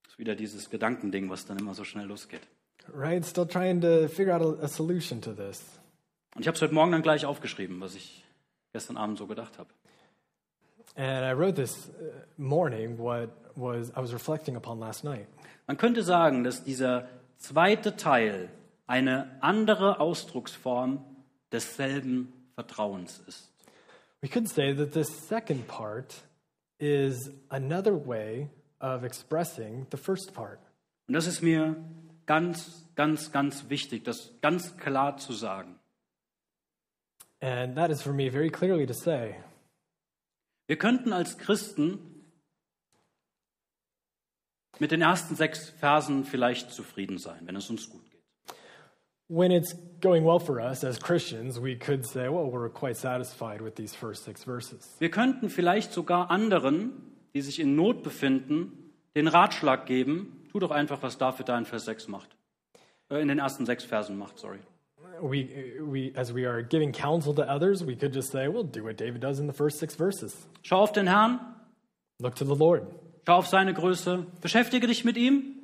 Das ist wieder dieses Gedankending, was dann immer so schnell losgeht. right? Still trying to figure out a, a solution to this. Und ich habe es heute Morgen dann gleich aufgeschrieben, was ich gestern Abend so gedacht habe. And I wrote this uh, morning what was I was reflecting upon last night. Man könnte sagen, dass dieser zweite Teil eine andere Ausdrucksform desselben Vertrauens ist. We could say that this second part is another way of expressing the first part. Und das ist mir ganz, ganz, ganz wichtig, das ganz klar zu sagen. And that is for me very clearly to say. Wir könnten als Christen mit den ersten sechs Versen vielleicht zufrieden sein, wenn es uns gut geht. When it's going well for us as Christians, we could say, well, we're quite satisfied with these first six verses. Wir könnten vielleicht sogar anderen, die sich in Not befinden, den Ratschlag geben, tu doch einfach, was David da in Vers 6 macht. Äh, in den ersten sechs Versen macht, sorry. We, we, as we are giving counsel to others, we could just say, well, do what David does in the first six verses. Schau auf den Herrn, Look to the Lord. schau auf seine Größe, beschäftige dich mit ihm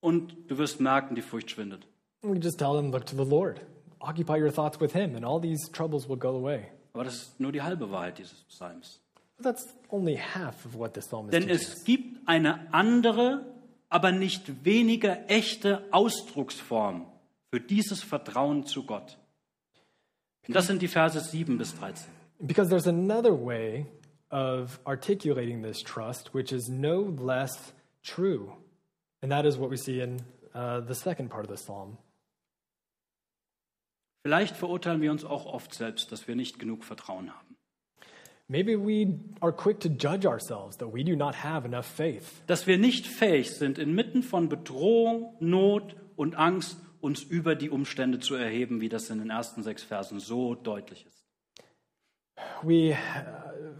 und du wirst merken, die Furcht schwindet. We just tell them, look to the Lord. Occupy your thoughts with Him, and all these troubles will go away. Aber das ist nur die halbe Wahrheit dieses Psalms. But that's only half of what the psalmist Denn teaches. es gibt eine andere, aber nicht weniger echte Ausdrucksform für dieses Vertrauen zu Gott. Und das sind die Verse 7 bis 13. Because there's another way of articulating this trust, which is no less true. And that is what we see in uh, the second part of the psalm. Vielleicht verurteilen wir uns auch oft selbst, dass wir nicht genug Vertrauen haben. Maybe we are quick to judge ourselves that we do not have enough faith, Dass wir nicht fähig sind, inmitten von Bedrohung, Not und Angst uns über die Umstände zu erheben, wie das in den ersten sechs Versen so deutlich ist. we uh,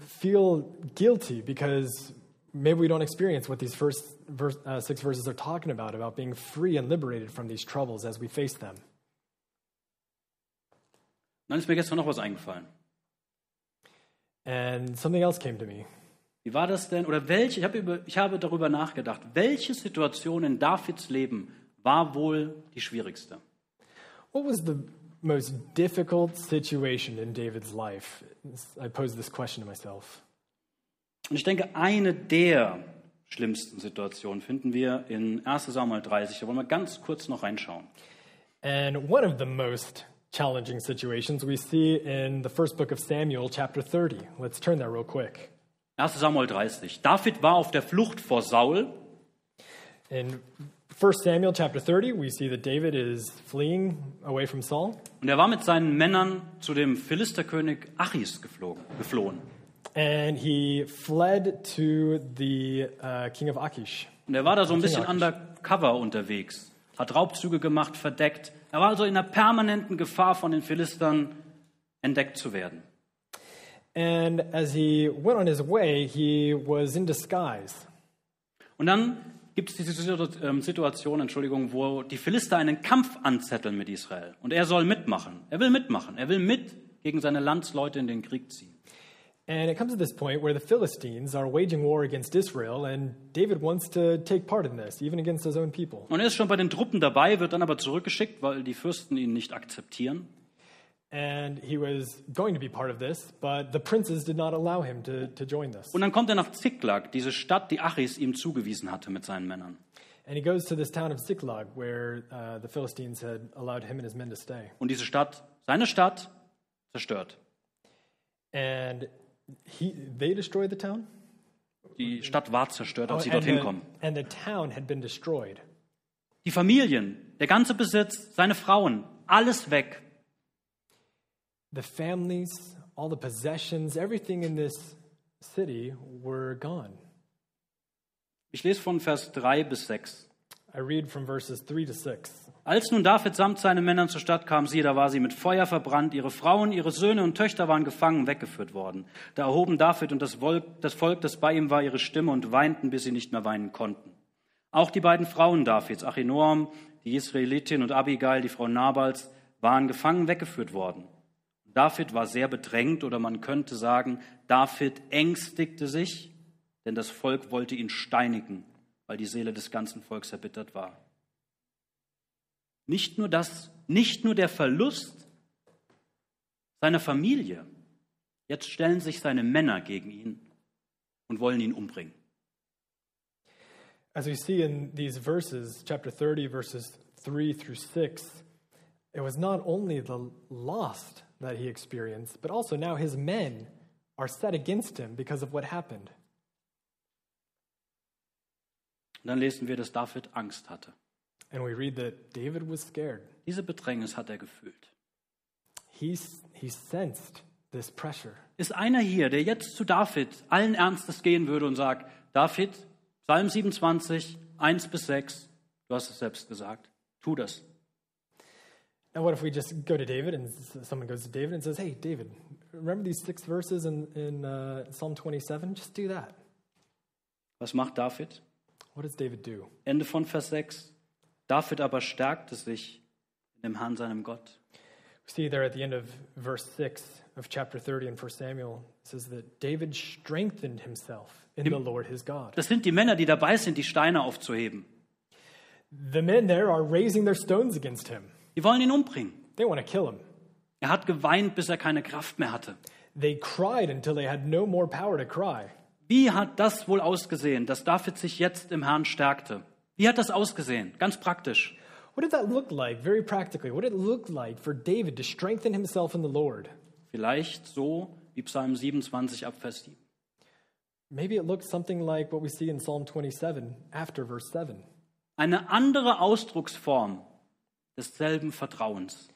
feel guilty because maybe we don't experience what these first verse, uh, six verses are talking about about being free and liberated from these troubles as we face them. Dann ist mir gestern noch was eingefallen. And something else came to me. Wie war das denn? Oder welche, ich habe, über, ich habe darüber nachgedacht, welche Situation in Davids Leben war wohl die schwierigste? What was the most difficult situation in David's life? I posed this question to myself. Und ich denke, eine der schlimmsten Situationen finden wir in 1 Samuel 30. Da wollen wir ganz kurz noch reinschauen. And one of the most challenging situations we see in the first book of Samuel, chapter 30. Let's turn there real quick. 1 Samuel 30. David war auf der Flucht vor Saul In 1 Samuel, chapter 30, we see that David is fleeing away from Saul. und er war mit seinen Männern zu dem Philisterkönig Achis geflogen, geflohen. And he fled to the uh, king of Achish. Und er war da so ein bisschen undercover unterwegs, hat Raubzüge gemacht, verdeckt. Er war also in einer permanenten Gefahr von den Philistern entdeckt zu werden. And as he went on his way, he was in disguise. Und dann gibt es diese ähm, Situation, Entschuldigung, wo die Philister einen Kampf anzetteln mit Israel. Und er soll mitmachen. Er will mitmachen. Er will mit gegen seine Landsleute in den Krieg ziehen. And it comes to this point where the Philistines are waging war against Israel, and David wants to take part in this, even against his own people. Und er ist schon bei den Truppen dabei, wird dann aber zurückgeschickt, weil die Fürsten ihn nicht akzeptieren. And he was going to be part of this, but the princes did not allow him to, to join this. Und dann kommt er nach Ziklag, diese Stadt, die Achis ihm zugewiesen hatte mit seinen Männern. And he goes to this town of Ziklag, where uh, the Philistines had allowed him and his men to stay. Und diese Stadt, seine Stadt, zerstört. And he, they destroyed the town? Die Stadt war zerstört, als sie and, dorthin the, kommen. and the town had been destroyed. Die Familien, der ganze Besitz, seine Frauen, alles weg. The families, all the possessions, everything in this city were gone. Ich lese von Vers 3 bis 6. I read from verses 3 to 6. Als nun David samt seinen Männern zur Stadt kam, siehe, da war sie mit Feuer verbrannt, ihre Frauen, ihre Söhne und Töchter waren gefangen, weggeführt worden. Da erhoben David und das Volk, das bei ihm war, ihre Stimme und weinten, bis sie nicht mehr weinen konnten. Auch die beiden Frauen Davids, Achinoam, die Israelitin und Abigail, die Frau Nabals, waren gefangen, weggeführt worden. David war sehr bedrängt oder man könnte sagen, David ängstigte sich, denn das Volk wollte ihn steinigen, weil die Seele des ganzen Volks erbittert war. Nicht nur das, nicht nur der Verlust seiner Familie. Jetzt stellen sich seine Männer gegen ihn und wollen ihn umbringen. As we see in these verses, chapter 30, verses 3 through 6, it was not only the loss that he experienced, but also now his men are set against him because of what happened. Und dann lesen wir, dass David Angst hatte. And we read that David was scared. Diese Bedrängnis hat er gefühlt. He, he sensed this pressure. Ist einer hier, der jetzt zu David allen Ernstes gehen würde und sagt, David, Psalm 27, 1 bis 6, du hast es selbst gesagt, tu das. Now, what if we just go to David and someone goes to David and says, Hey, David, remember these six verses in, in uh, Psalm 27? Just do that. Was macht David? What does David do? Ende von Vers 6. David aber stärkte sich in dem Herrn, seinem Gott. We see there at the end of verse 6 of chapter 30 in 1 Samuel, it says that David strengthened himself in the Lord his God. Das sind die Männer, die dabei sind, die Steine aufzuheben. The men there are raising their stones against him. Die wollen ihn umbringen. They want to kill him. Er hat geweint, bis er keine Kraft mehr hatte. They cried until they had no more power to cry. Wie hat das wohl ausgesehen, dass David sich jetzt im Herrn stärkte? Wie hat das ausgesehen? Ganz praktisch. What did that look like, very practically? What did it look like for David to strengthen himself in the Lord? Vielleicht so wie Psalm 27 ab Vers 7. Maybe it looked something like what we see in Psalm 27 after verse 7. Eine andere Ausdrucksform desselben Vertrauens.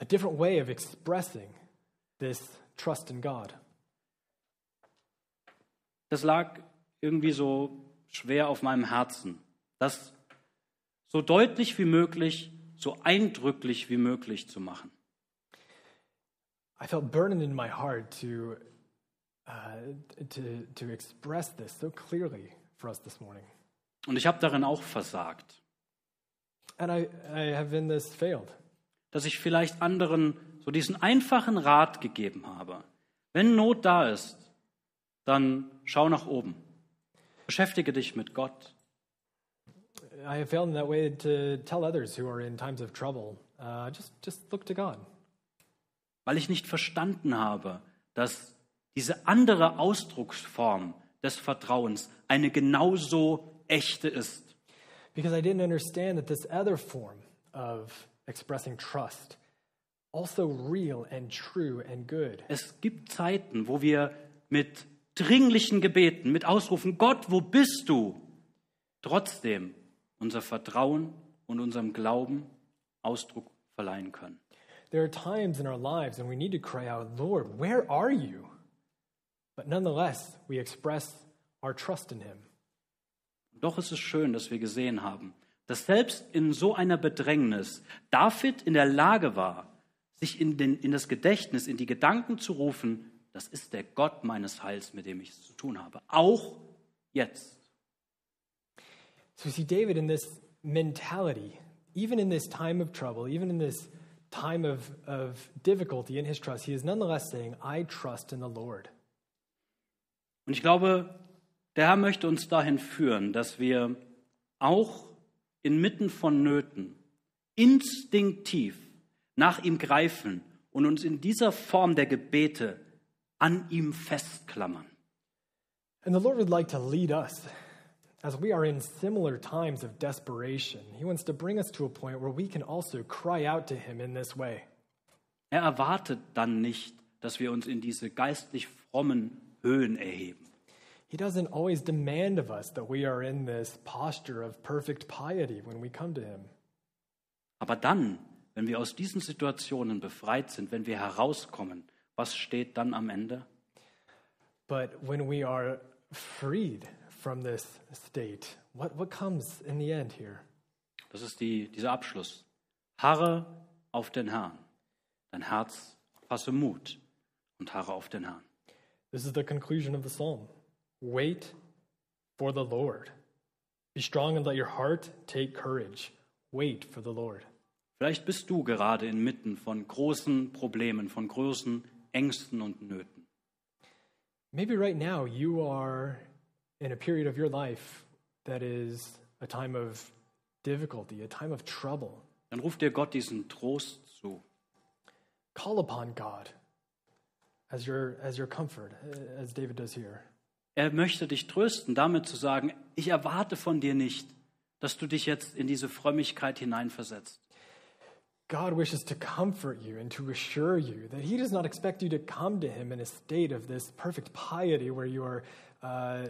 A different way of expressing this trust in God. Das lag irgendwie so schwer auf meinem Herzen, das so deutlich wie möglich, so eindrücklich wie möglich zu machen. I felt burdened in my heart to, uh, to, to express this so clearly for us this morning. Und ich habe darin auch versagt, And I, I have in this failed. dass ich vielleicht anderen so diesen einfachen Rat gegeben habe. Wenn Not da ist, dann schau nach oben. Beschäftige dich mit Gott. I have failed in that way to tell others who are in times of trouble, uh, just, just look to God. weil ich nicht verstanden habe, dass diese andere Ausdrucksform des Vertrauens eine genauso echte ist. Because I didn't understand that this other form of expressing trust, also real and true and good. Es gibt Zeiten, wo wir mit dringlichen Gebeten, mit Ausrufen, Gott, wo bist du? Trotzdem unser Vertrauen und unserem Glauben Ausdruck verleihen können. There are times in our lives when we need to cry out, Lord, where are you? But nonetheless, we express our trust in Him. Doch ist es schön, dass wir gesehen haben, dass selbst in so einer Bedrängnis David in der Lage war, sich in, den, in das Gedächtnis, in die Gedanken zu rufen, das ist der Gott meines Heils, mit dem ich es zu tun habe. Auch jetzt. So see David in this mentality, even in this time of trouble, even in this time of, of difficulty in his trust, he is nonetheless saying, I trust in the Lord. Und ich glaube, der Herr möchte uns dahin führen, dass wir auch inmitten von Nöten instinktiv nach ihm greifen und uns in dieser Form der Gebete an ihm festklammern. And the Lord would like to lead us as we are in similar times of desperation. He wants to bring us to a point where we can also cry out to Him in this way. Er erwartet dann nicht, dass wir uns in diese geistlich frommen Höhen erheben. He doesn't always demand of us that we are in this posture of perfect piety when we come to Him. Aber dann, wenn wir aus diesen Situationen befreit sind, wenn wir herauskommen, was steht dann am Ende? But when we are freed from this state, what, what comes in the end here? Das ist die, dieser Abschluss. Harre auf den Herrn. Dein Herz fasse Mut und harre auf den Herrn. This is the conclusion of the psalm. Wait for the Lord. Be strong and let your heart take courage. Wait for the Lord. Vielleicht bist du gerade inmitten von großen Problemen, von großen Ängsten und Nöten. Maybe right now you are in a period of your life that is a time of difficulty, a time of trouble. Dann ruft dir Gott diesen Trost zu. Call upon God as your, as your comfort, uh, as David does here. Er möchte dich trösten, damit zu sagen, ich erwarte von dir nicht, dass du dich jetzt in diese Frömmigkeit hineinversetzt. God wishes to comfort you and to assure you that He does not expect you to come to Him in a state of this perfect piety where you are, uh,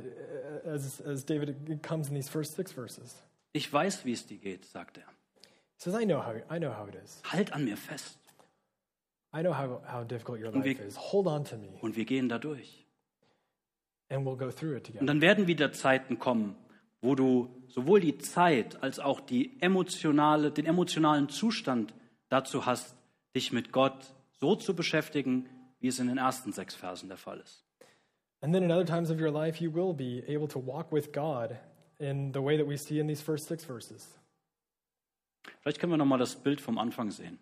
as, as David comes in these first six verses. Ich weiß, wie es dir geht, sagt er. He says, I know how, I know how it is. Halt an mir fest I know how, how difficult your Und life wir- is. Hold on to me, und wir gehen da durch. and we'll go through it together. Und dann werden wieder Zeiten kommen, wo du sowohl die Zeit als auch die emotionale, den emotionalen Zustand dazu hast, dich mit Gott so zu beschäftigen, wie es in den ersten sechs Versen der Fall ist. And then in other times of your life, you will be able to walk with God in the way that we see in these first six verses. Vielleicht können wir noch mal das Bild vom Anfang sehen.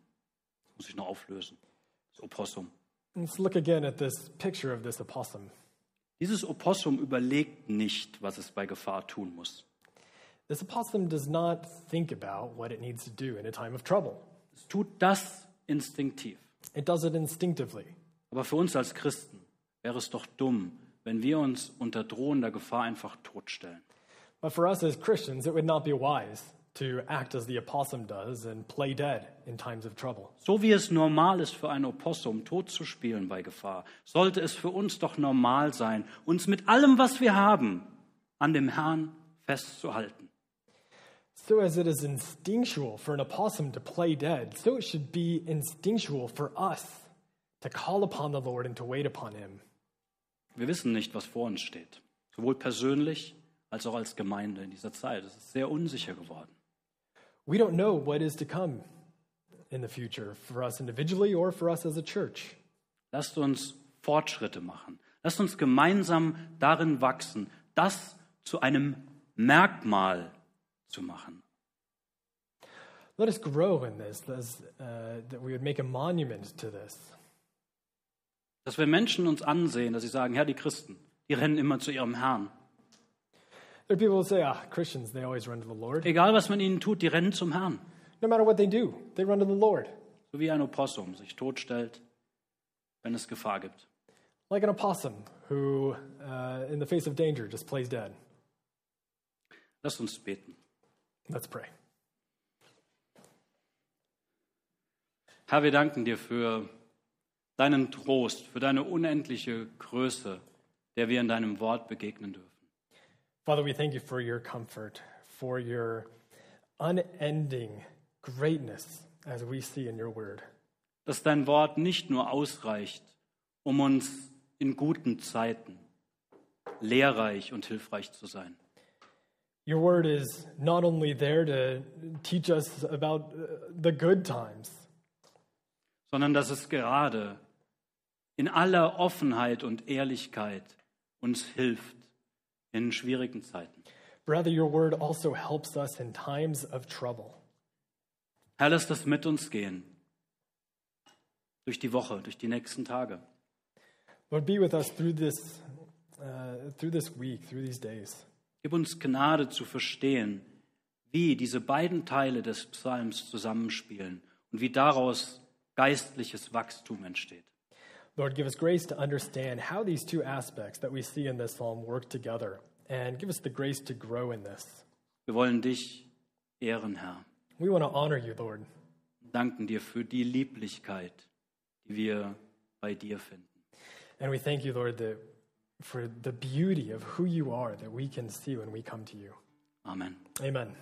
Das muss ich noch auflösen. Das Opossum. Let's look again at this picture of this opossum. Dieses Opossum überlegt nicht, was es bei Gefahr tun muss. This opossum does not think about what it needs to do in a time of trouble. Es tut das instinktiv. It does it instinctively. Aber für uns als Christen wäre es doch dumm, wenn wir uns unter drohender Gefahr einfach totstellen. But for us as Christians, it would not be wise to act as the opossum does and play dead in times of trouble. So wie es normal ist für ein Opossum, tot zu spielen bei Gefahr, sollte es für uns doch normal sein, uns mit allem, was wir haben, an dem Herrn festzuhalten. So, as it is instinctual for an opossum to play dead, so it should be instinctual for us to call upon the Lord and to wait upon Him. Wir wissen nicht, was vor uns steht, sowohl persönlich als auch als Gemeinde in dieser Zeit. Es ist sehr unsicher geworden. We don't know what is to come in the future for us individually or for us as a church. Lasst uns Fortschritte machen. Lasst uns gemeinsam darin wachsen, das zu einem Merkmal zu machen. Let us grow in this, uh, that we would make a monument to this. Dass wir Menschen uns ansehen, dass sie sagen, Herr, die Christen, die rennen immer zu ihrem Herrn. There are people who say, ah, Christians, they always run to the Lord. Egal, was man ihnen tut, die rennen zum Herrn. No matter what they do, they run to the Lord. So wie ein Opossum sich totstellt, wenn es Gefahr gibt. Like an opossum who, uh, in the face of danger, just plays dead. Lasst uns beten. Let's pray. Herr, wir danken dir für deinen Trost, für deine unendliche Größe, der wir in deinem Wort begegnen dürfen. Father, we thank you for your comfort, for your unending greatness as we see in your word. Dass dein Wort nicht nur ausreicht, um uns in guten Zeiten lehrreich und hilfreich zu sein, Your word is not only there to teach us about uh, the good times, sondern dass es gerade in aller Offenheit und Ehrlichkeit uns hilft in schwierigen Zeiten. rather, your word also helps us in times of trouble. Herr, lass das mit uns gehen. Durch die Woche, durch die nächsten Tage. Lord, be with us through this, uh, through this week, through these days. Gib uns Gnade zu verstehen, wie diese beiden Teile des Psalms zusammenspielen und wie daraus geistliches Wachstum entsteht. Lord, give us grace to understand how these two aspects that we see in this psalm work together, and give us the grace to grow in this. Wir wollen dich ehren, Herr. We want to honor you, Lord. Danken dir für die Lieblichkeit, die wir bei dir finden. And we thank you, Lord, that for the beauty of who you are that we can see when we come to you. Amen. Amen.